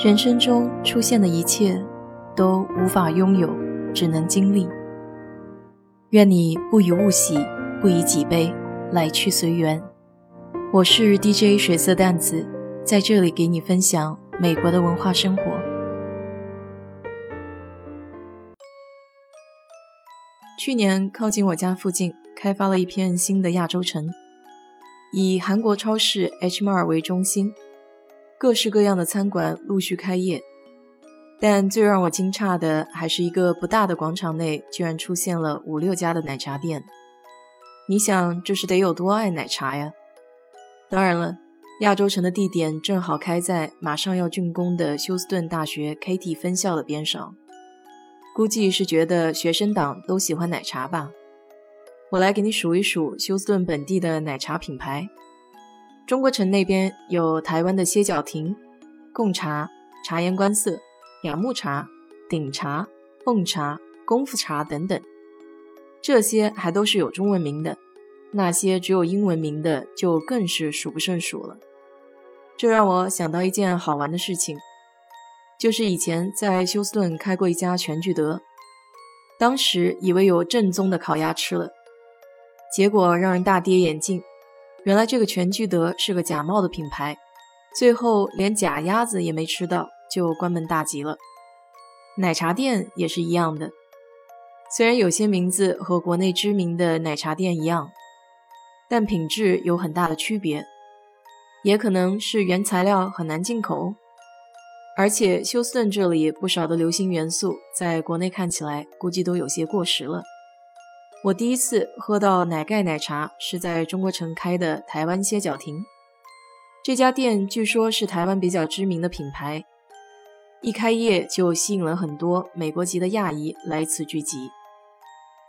人生中出现的一切，都无法拥有，只能经历。愿你不以物喜，不以己悲，来去随缘。我是 DJ 水色淡子，在这里给你分享美国的文化生活。去年靠近我家附近开发了一片新的亚洲城，以韩国超市 H m a r 为中心。各式各样的餐馆陆续开业，但最让我惊诧的还是一个不大的广场内居然出现了五六家的奶茶店。你想这是得有多爱奶茶呀？当然了，亚洲城的地点正好开在马上要竣工的休斯顿大学 KT 分校的边上，估计是觉得学生党都喜欢奶茶吧。我来给你数一数休斯顿本地的奶茶品牌。中国城那边有台湾的歇脚亭、贡茶、察言观色、雅木茶、鼎茶、奉茶、功夫茶等等，这些还都是有中文名的，那些只有英文名的就更是数不胜数了。这让我想到一件好玩的事情，就是以前在休斯顿开过一家全聚德，当时以为有正宗的烤鸭吃了，结果让人大跌眼镜。原来这个全聚德是个假冒的品牌，最后连假鸭子也没吃到，就关门大吉了。奶茶店也是一样的，虽然有些名字和国内知名的奶茶店一样，但品质有很大的区别，也可能是原材料很难进口，而且休斯顿这里不少的流行元素在国内看起来估计都有些过时了。我第一次喝到奶盖奶茶是在中国城开的台湾歇脚亭，这家店据说是台湾比较知名的品牌，一开业就吸引了很多美国籍的亚裔来此聚集。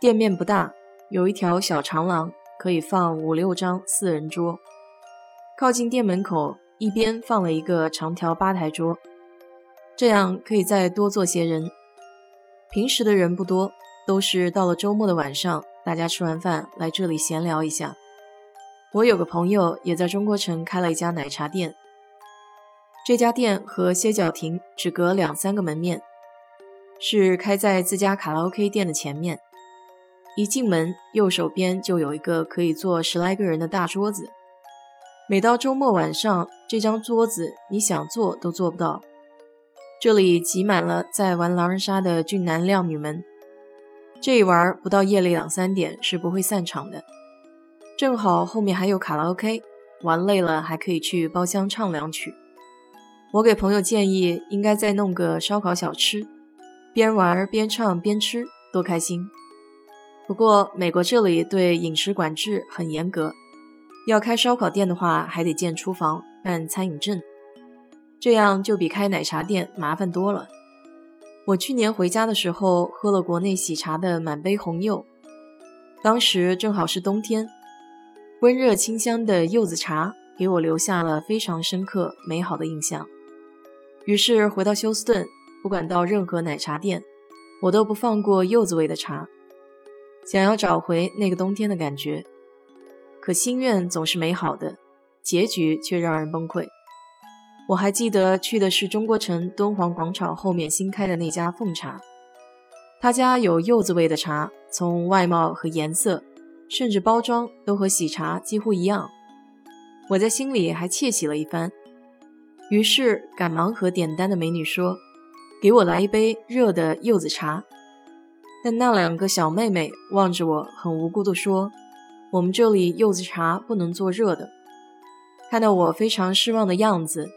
店面不大，有一条小长廊，可以放五六张四人桌。靠近店门口一边放了一个长条吧台桌，这样可以再多坐些人。平时的人不多。都是到了周末的晚上，大家吃完饭来这里闲聊一下。我有个朋友也在中国城开了一家奶茶店，这家店和歇脚亭只隔两三个门面，是开在自家卡拉 OK 店的前面。一进门，右手边就有一个可以坐十来个人的大桌子。每到周末晚上，这张桌子你想坐都坐不到，这里挤满了在玩狼人杀的俊男靓女们。这一玩不到夜里两三点是不会散场的，正好后面还有卡拉 OK，玩累了还可以去包厢唱两曲。我给朋友建议，应该再弄个烧烤小吃，边玩边唱边吃，多开心。不过美国这里对饮食管制很严格，要开烧烤店的话还得建厨房、办餐饮证，这样就比开奶茶店麻烦多了。我去年回家的时候喝了国内喜茶的满杯红柚，当时正好是冬天，温热清香的柚子茶给我留下了非常深刻美好的印象。于是回到休斯顿，不管到任何奶茶店，我都不放过柚子味的茶，想要找回那个冬天的感觉。可心愿总是美好的，结局却让人崩溃。我还记得去的是中国城敦煌广场后面新开的那家凤茶，他家有柚子味的茶，从外貌和颜色，甚至包装都和喜茶几乎一样。我在心里还窃喜了一番，于是赶忙和点单的美女说：“给我来一杯热的柚子茶。”但那两个小妹妹望着我，很无辜地说：“我们这里柚子茶不能做热的。”看到我非常失望的样子。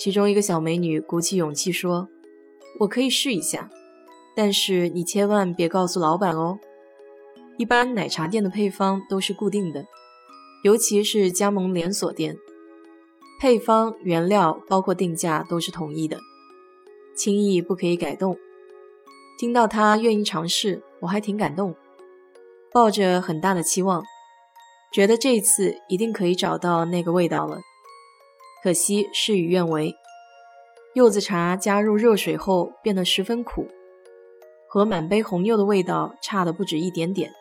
其中一个小美女鼓起勇气说：“我可以试一下，但是你千万别告诉老板哦。一般奶茶店的配方都是固定的，尤其是加盟连锁店，配方、原料包括定价都是统一的，轻易不可以改动。”听到她愿意尝试，我还挺感动，抱着很大的期望，觉得这次一定可以找到那个味道了。可惜事与愿违，柚子茶加入热水后变得十分苦，和满杯红柚的味道差的不止一点点。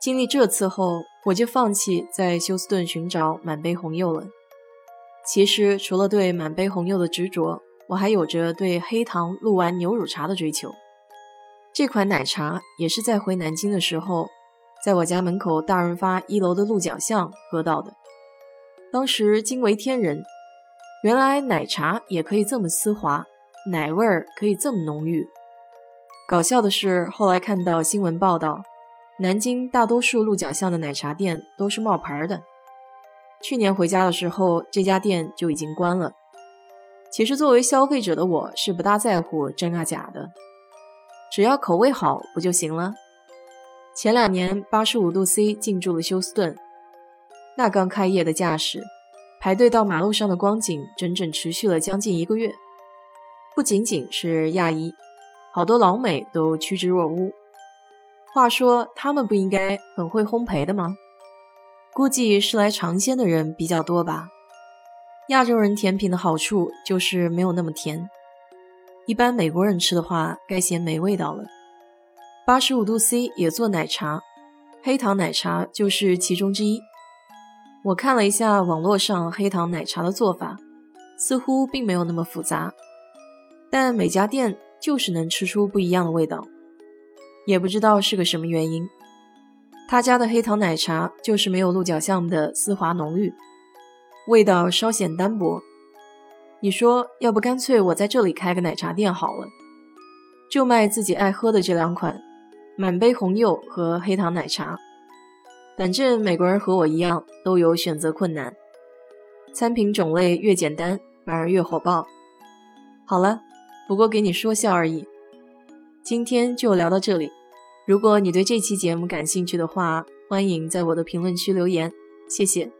经历这次后，我就放弃在休斯顿寻找满杯红柚了。其实除了对满杯红柚的执着，我还有着对黑糖鹿丸牛乳茶的追求。这款奶茶也是在回南京的时候，在我家门口大润发一楼的鹿角巷喝到的，当时惊为天人。原来奶茶也可以这么丝滑，奶味儿可以这么浓郁。搞笑的是，后来看到新闻报道，南京大多数鹿角巷的奶茶店都是冒牌的。去年回家的时候，这家店就已经关了。其实作为消费者的我是不大在乎真啊假的，只要口味好不就行了？前两年八十五度 C 进驻了休斯顿，那刚开业的架势。排队到马路上的光景，整整持续了将近一个月。不仅仅是亚裔，好多老美都趋之若鹜。话说，他们不应该很会烘焙的吗？估计是来尝鲜的人比较多吧。亚洲人甜品的好处就是没有那么甜，一般美国人吃的话，该嫌没味道了。八十五度 C 也做奶茶，黑糖奶茶就是其中之一。我看了一下网络上黑糖奶茶的做法，似乎并没有那么复杂，但每家店就是能吃出不一样的味道，也不知道是个什么原因。他家的黑糖奶茶就是没有鹿角巷的丝滑浓郁，味道稍显单薄。你说，要不干脆我在这里开个奶茶店好了，就卖自己爱喝的这两款：满杯红柚和黑糖奶茶。反正美国人和我一样都有选择困难，餐品种类越简单反而越火爆。好了，不过给你说笑而已。今天就聊到这里。如果你对这期节目感兴趣的话，欢迎在我的评论区留言，谢谢。